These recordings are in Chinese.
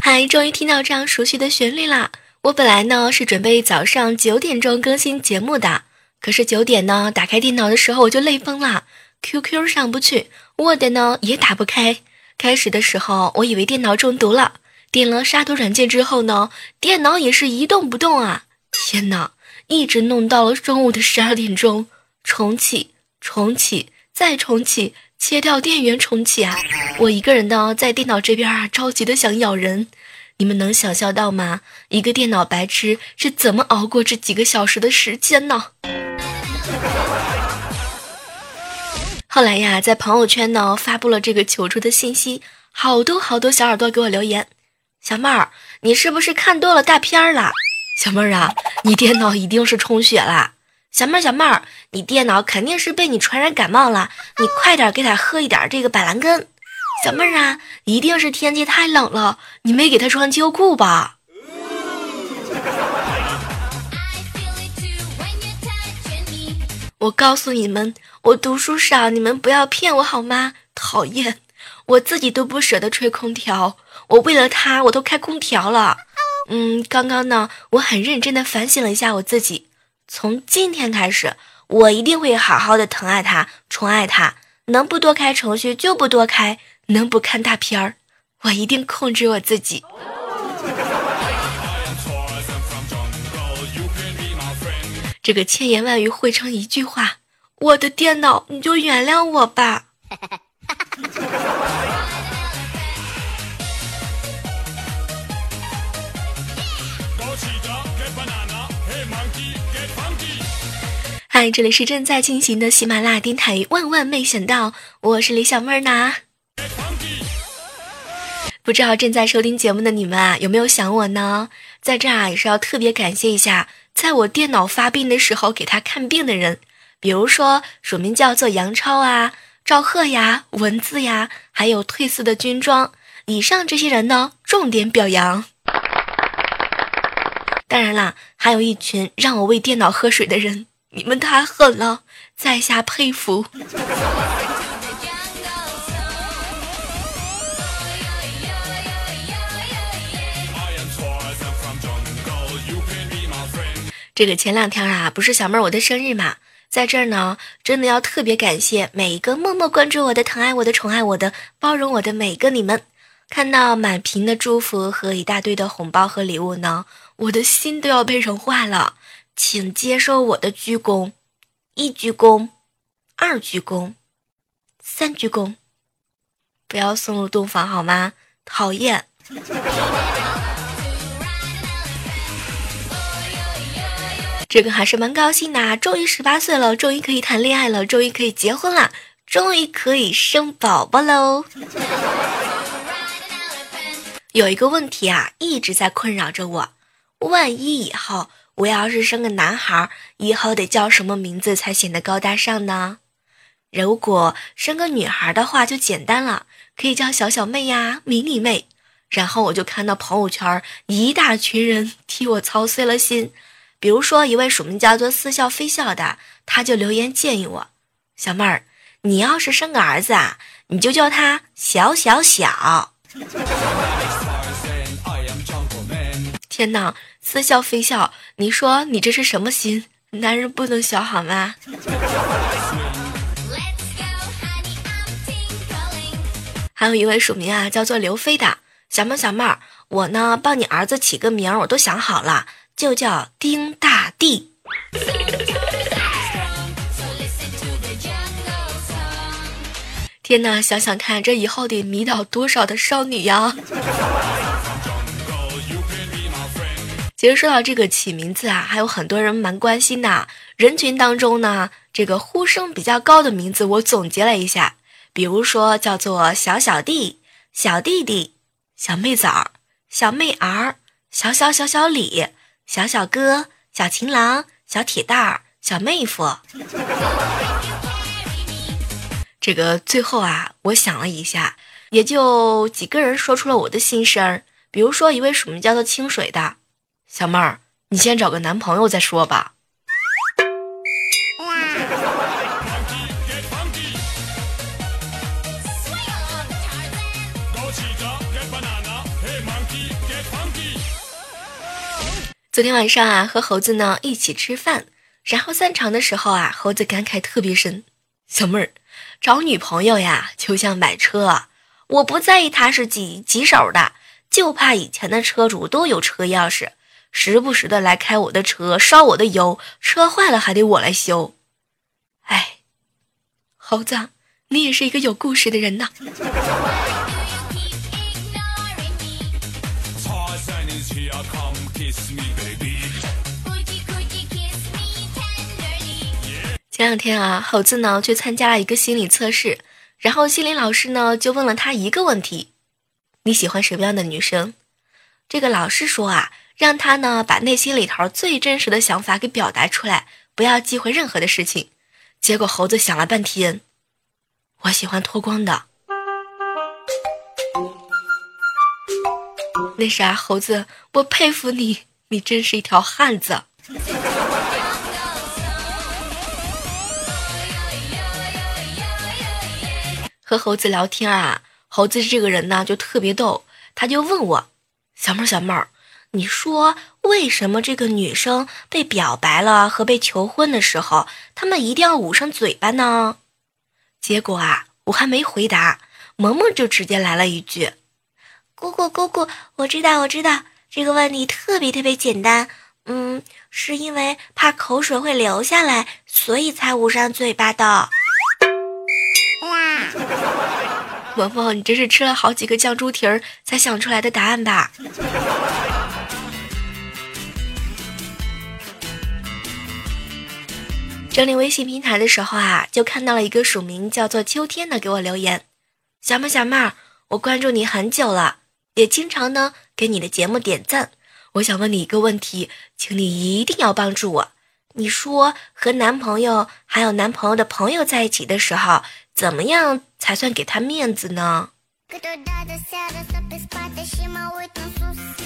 嗨，终于听到这样熟悉的旋律啦！我本来呢是准备早上九点钟更新节目的，可是九点呢打开电脑的时候我就累疯了，QQ 上不去，Word 呢也打不开。开始的时候我以为电脑中毒了。点了杀毒软件之后呢，电脑也是一动不动啊！天哪，一直弄到了中午的十二点钟，重启，重启，再重启，切掉电源重启啊！我一个人呢，在电脑这边啊，着急的想咬人。你们能想象到吗？一个电脑白痴是怎么熬过这几个小时的时间呢？后来呀，在朋友圈呢发布了这个求助的信息，好多好多小耳朵给我留言。小妹儿，你是不是看多了大片儿了？小妹儿啊，你电脑一定是充血了。小妹儿，小妹儿，你电脑肯定是被你传染感冒了，你快点给他喝一点这个板蓝根。小妹儿啊，一定是天气太冷了，你没给他穿秋裤吧？我告诉你们，我读书少，你们不要骗我好吗？讨厌，我自己都不舍得吹空调。我为了他，我都开空调了。嗯，刚刚呢，我很认真的反省了一下我自己。从今天开始，我一定会好好的疼爱他，宠爱他。能不多开程序就不多开，能不看大片儿，我一定控制我自己。这个千言万语汇成一句话：我的电脑，你就原谅我吧。嗨，这里是正在进行的喜马拉雅电台。万万没想到，我是李小妹儿呢。不知道正在收听节目的你们啊，有没有想我呢？在这儿也是要特别感谢一下，在我电脑发病的时候给他看病的人，比如说署名叫做杨超啊、赵贺呀、文字呀，还有褪色的军装。以上这些人呢，重点表扬。当然啦，还有一群让我为电脑喝水的人。你们太狠了，在下佩服。这个前两天啊，不是小妹儿我的生日嘛，在这儿呢，真的要特别感谢每一个默默关注我的、疼爱我的、宠爱我的、包容我的每个你们。看到满屏的祝福和一大堆的红包和礼物呢，我的心都要被融化了。请接受我的鞠躬，一鞠躬，二鞠躬，三鞠躬，不要送入洞房好吗？讨厌。这个还是蛮高兴的，终于十八岁了，终于可以谈恋爱了，终于可以结婚了，终于可以生宝宝喽。有一个问题啊，一直在困扰着我，万一以后。我要是生个男孩，以后得叫什么名字才显得高大上呢？如果生个女孩的话，就简单了，可以叫小小妹呀、迷你妹。然后我就看到朋友圈一大群人替我操碎了心，比如说一位署名叫做似笑非笑的，他就留言建议我：小妹儿，你要是生个儿子啊，你就叫他小小小。天哪！似笑非笑，你说你这是什么心？男人不能小好吗？还有一位署名啊，叫做刘飞的小妹小妹儿，我呢帮你儿子起个名，我都想好了，就叫丁大地。天哪，想想看，这以后得迷倒多少的少女呀！其实说到这个起名字啊，还有很多人蛮关心的。人群当中呢，这个呼声比较高的名字，我总结了一下，比如说叫做小小弟、小弟弟、小妹崽儿、小妹儿、小小小小李、小小哥、小情郎、小铁蛋儿、小妹夫。这个最后啊，我想了一下，也就几个人说出了我的心声儿。比如说一位署名叫做清水的。小妹儿，你先找个男朋友再说吧。昨天晚上啊，和猴子呢一起吃饭，然后散场的时候啊，猴子感慨特别深。小妹儿，找女朋友呀，就像买车，我不在意它是几几手的，就怕以前的车主都有车钥匙。时不时的来开我的车，烧我的油，车坏了还得我来修。哎，猴子，你也是一个有故事的人呐。前两天啊，猴子呢去参加了一个心理测试，然后心理老师呢就问了他一个问题：你喜欢什么样的女生？这个老师说啊。让他呢把内心里头最真实的想法给表达出来，不要忌讳任何的事情。结果猴子想了半天，我喜欢脱光的。那啥，猴子，我佩服你，你真是一条汉子。和猴子聊天啊，猴子这个人呢就特别逗，他就问我，小妹儿，小妹儿。你说为什么这个女生被表白了和被求婚的时候，他们一定要捂上嘴巴呢？结果啊，我还没回答，萌萌就直接来了一句：“姑姑姑姑，我知道我知道，这个问题特别特别简单，嗯，是因为怕口水会流下来，所以才捂上嘴巴的。”哇萌萌，你这是吃了好几个酱猪蹄儿才想出来的答案吧？整理微信平台的时候啊，就看到了一个署名叫做秋天的给我留言。小妹小妹，我关注你很久了，也经常呢给你的节目点赞。我想问你一个问题，请你一定要帮助我。你说和男朋友还有男朋友的朋友在一起的时候，怎么样才算给他面子呢？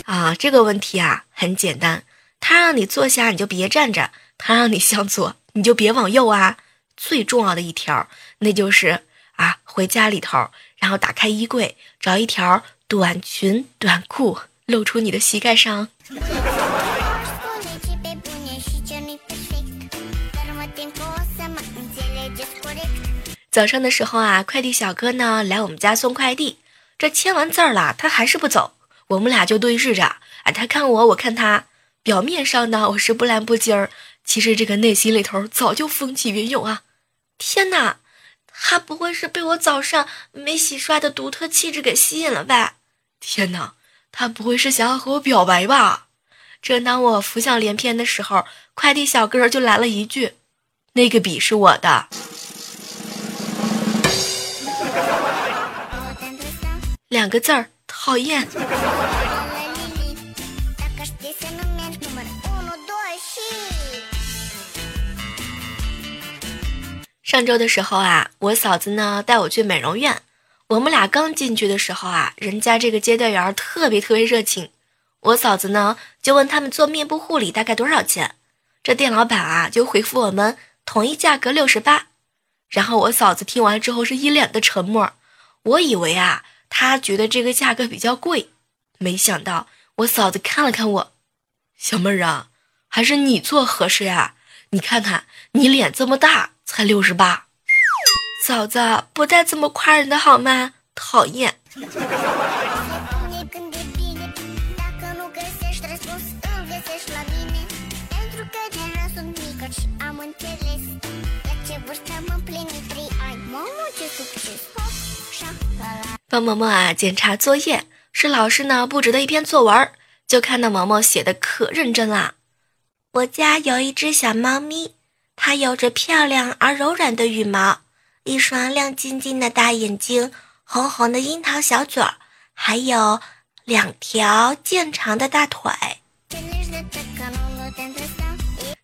啊，这个问题啊很简单，他让你坐下你就别站着，他让你向左。你就别往右啊！最重要的一条，那就是啊，回家里头，然后打开衣柜，找一条短裙、短裤，露出你的膝盖上。早上的时候啊，快递小哥呢来我们家送快递，这签完字儿了，他还是不走，我们俩就对视着，啊，他看我，我看他，表面上呢我是不蓝不金儿。其实这个内心里头早就风起云涌啊！天哪，他不会是被我早上没洗刷的独特气质给吸引了吧？天哪，他不会是想要和我表白吧？正当我浮想联翩的时候，快递小哥就来了一句：“那个笔是我的。”两个字儿，讨厌。上周的时候啊，我嫂子呢带我去美容院。我们俩刚进去的时候啊，人家这个接待员特别特别热情。我嫂子呢就问他们做面部护理大概多少钱，这店老板啊就回复我们统一价格六十八。然后我嫂子听完之后是一脸的沉默。我以为啊，他觉得这个价格比较贵，没想到我嫂子看了看我，小妹儿啊，还是你做合适呀？你看看你脸这么大。才六十八，嫂子不带这么夸人的好吗？讨厌。帮萌萌啊检查作业，是老师呢布置的一篇作文。就看到毛毛写的可认真啦。我家有一只小猫咪，它有着漂亮而柔软的羽毛，一双亮晶晶的大眼睛，红红的樱桃小嘴儿，还有两条健长的大腿。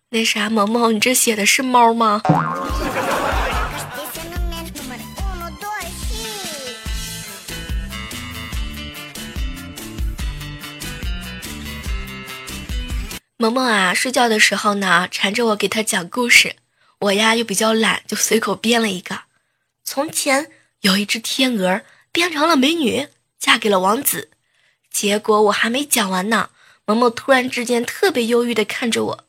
那啥，萌萌，你这写的是猫吗？萌萌啊，睡觉的时候呢，缠着我给他讲故事。我呀又比较懒，就随口编了一个：从前有一只天鹅变成了美女，嫁给了王子。结果我还没讲完呢，萌萌突然之间特别忧郁的看着我：“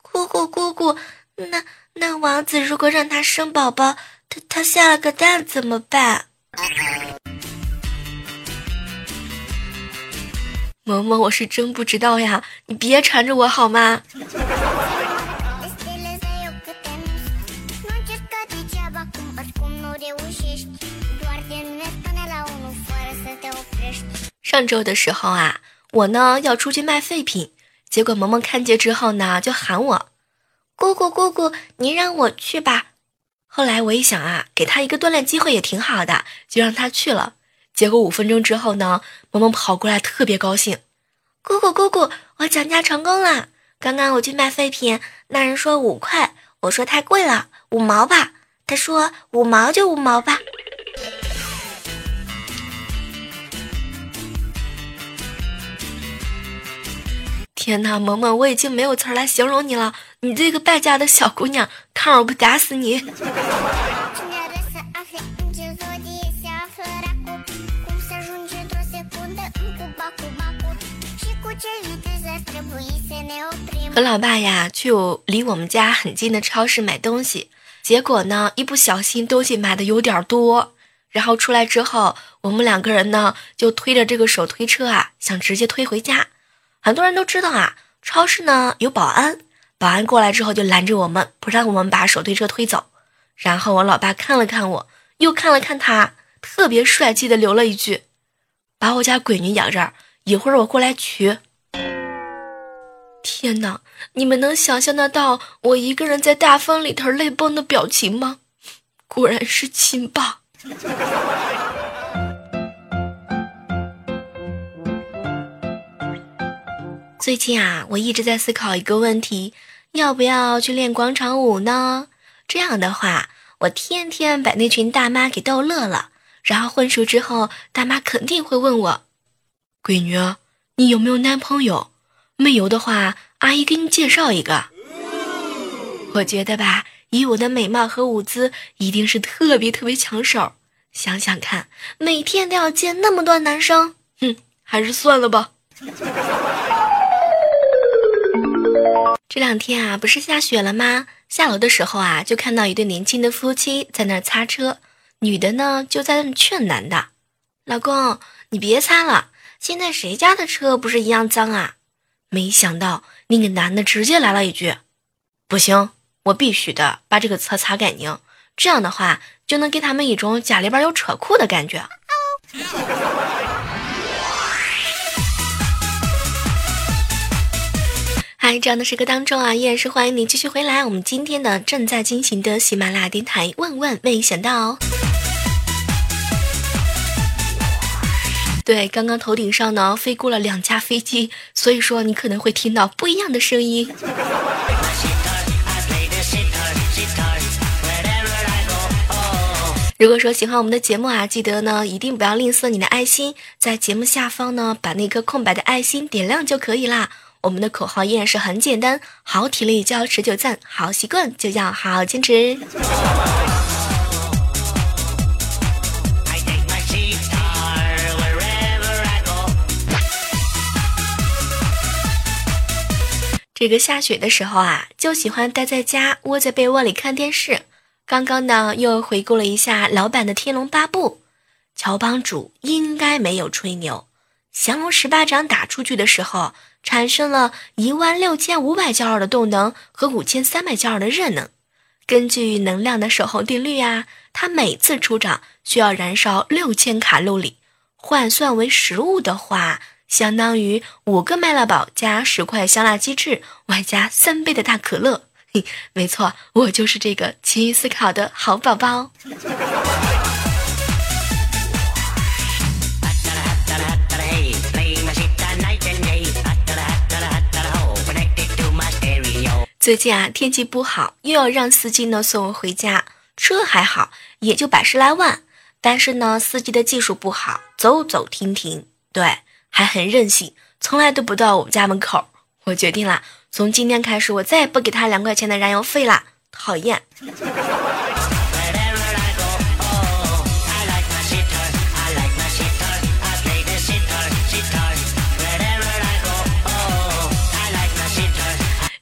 姑姑姑姑，那那王子如果让他生宝宝，他他下了个蛋怎么办？”萌萌，我是真不知道呀，你别缠着我好吗？上周的时候啊，我呢要出去卖废品，结果萌萌看见之后呢，就喊我：“姑姑姑姑，你让我去吧。”后来我一想啊，给他一个锻炼机会也挺好的，就让他去了。结果五分钟之后呢，萌萌跑过来，特别高兴。姑姑姑姑，我讲价成功了。刚刚我去卖废品，那人说五块，我说太贵了，五毛吧。他说五毛就五毛吧。天哪，萌萌，我已经没有词来形容你了。你这个败家的小姑娘，看我不打死你！和老爸呀去离我们家很近的超市买东西，结果呢一不小心东西买的有点多，然后出来之后，我们两个人呢就推着这个手推车啊，想直接推回家。很多人都知道啊，超市呢有保安，保安过来之后就拦着我们，不让我们把手推车推走。然后我老爸看了看我，又看了看他，特别帅气的留了一句：“把我家闺女养这儿，一会儿我过来取。”天哪！你们能想象得到我一个人在大风里头泪崩的表情吗？果然是亲爸。最近啊，我一直在思考一个问题：要不要去练广场舞呢？这样的话，我天天把那群大妈给逗乐了，然后混熟之后，大妈肯定会问我：“闺女，你有没有男朋友？”没有的话，阿姨给你介绍一个。我觉得吧，以我的美貌和舞姿，一定是特别特别抢手。想想看，每天都要见那么多男生，哼，还是算了吧。这两天啊，不是下雪了吗？下楼的时候啊，就看到一对年轻的夫妻在那擦车，女的呢就在那劝男的：“老公，你别擦了，现在谁家的车不是一样脏啊？”没想到那个男的直接来了一句：“不行，我必须的把这个车擦干净，这样的话就能给他们一种家里边有车库的感觉。”嗨，这样的时刻当中啊，依然是欢迎你继续回来。我们今天的正在进行的喜马拉雅电台，万万没想到。对，刚刚头顶上呢飞过了两架飞机，所以说你可能会听到不一样的声音。如果说喜欢我们的节目啊，记得呢一定不要吝啬你的爱心，在节目下方呢把那颗空白的爱心点亮就可以啦。我们的口号依然是很简单：好体力就要持久战，好习惯就要好好坚持。这个下雪的时候啊，就喜欢待在家，窝在被窝里看电视。刚刚呢，又回顾了一下老版的《天龙八部》，乔帮主应该没有吹牛。降龙十八掌打出去的时候，产生了一万六千五百焦耳的动能和五千三百焦耳的热能。根据能量的守恒定律啊，他每次出掌需要燃烧六千卡路里，换算为食物的话。相当于五个麦乐堡加十块香辣鸡翅，外加三杯的大可乐。没错，我就是这个勤于思考的好宝宝。最近啊，天气不好，又要让司机呢送我回家。车还好，也就百十来万，但是呢，司机的技术不好，走走停停，对，还很任性，从来都不到我们家门口。我决定了，从今天开始，我再也不给他两块钱的燃油费啦，讨厌。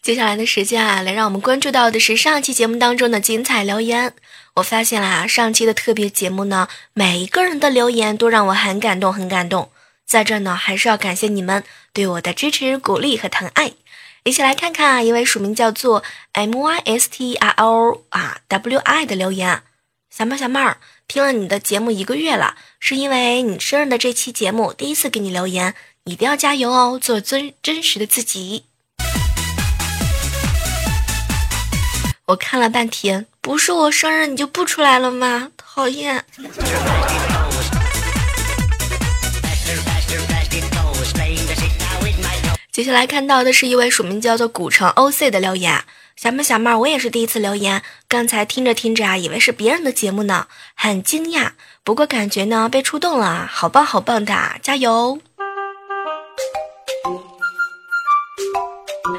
接下来的时间啊，来让我们关注到的是上期节目当中的精彩留言。我发现啦，上期的特别节目呢，每一个人的留言都让我很感动，很感动。在这呢，还是要感谢你们对我的支持、鼓励和疼爱。一起来看看啊，一位署名叫做 M Y S T R O 啊 W I 的留言。小妹小妹儿，听了你的节目一个月了，是因为你生日的这期节目第一次给你留言，一定要加油哦，做真真实的自己。我看了半天，不是我生日你就不出来了吗？讨厌。接下来看到的是一位署名叫做古城 OC 的留言，小妹小妹，我也是第一次留言，刚才听着听着啊，以为是别人的节目呢，很惊讶，不过感觉呢被触动了，好棒好棒的，加油！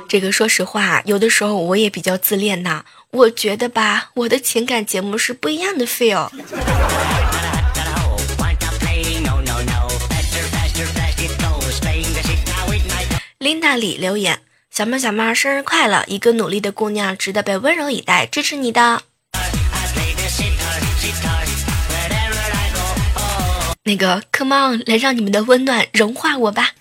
这个说实话，有的时候我也比较自恋呐。我觉得吧，我的情感节目是不一样的 feel。琳达里留言：小妹小妹生日快乐！一个努力的姑娘，值得被温柔以待，支持你的。那个，Come on，来让你们的温暖融化我吧。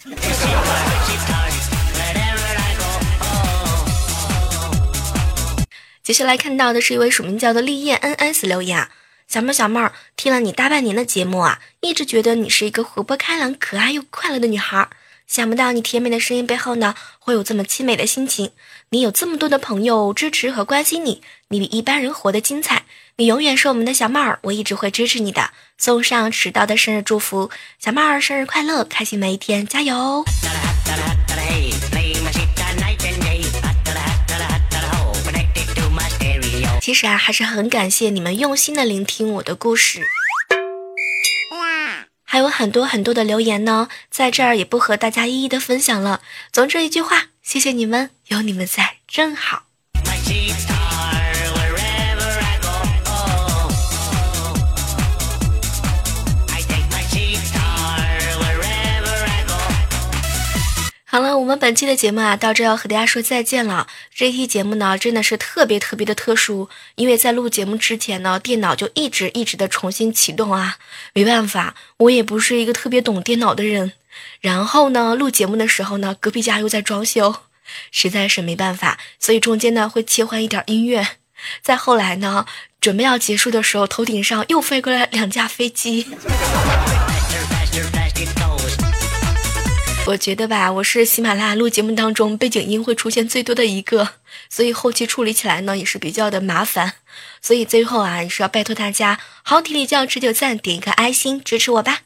接下来看到的是一位署名叫做立业 NS 留言，小妹小妹儿听了你大半年的节目啊，一直觉得你是一个活泼开朗、可爱又快乐的女孩，想不到你甜美的声音背后呢，会有这么凄美的心情。你有这么多的朋友支持和关心你，你比一般人活得精彩。你永远是我们的小妹儿，我一直会支持你的。送上迟到的生日祝福，小妹儿生日快乐，开心每一天，加油！其实啊，还是很感谢你们用心的聆听我的故事，还有很多很多的留言呢，在这儿也不和大家一一的分享了。总之一句话，谢谢你们，有你们在真好。好了，我们本期的节目啊，到这要和大家说再见了。这期节目呢，真的是特别特别的特殊，因为在录节目之前呢，电脑就一直一直的重新启动啊。没办法，我也不是一个特别懂电脑的人。然后呢，录节目的时候呢，隔壁家又在装修，实在是没办法，所以中间呢会切换一点音乐。再后来呢，准备要结束的时候，头顶上又飞过来两架飞机。我觉得吧，我是喜马拉雅录节目当中背景音会出现最多的一个，所以后期处理起来呢也是比较的麻烦。所以最后啊，也是要拜托大家，好体力就要持久赞，点一个爱心支持我吧。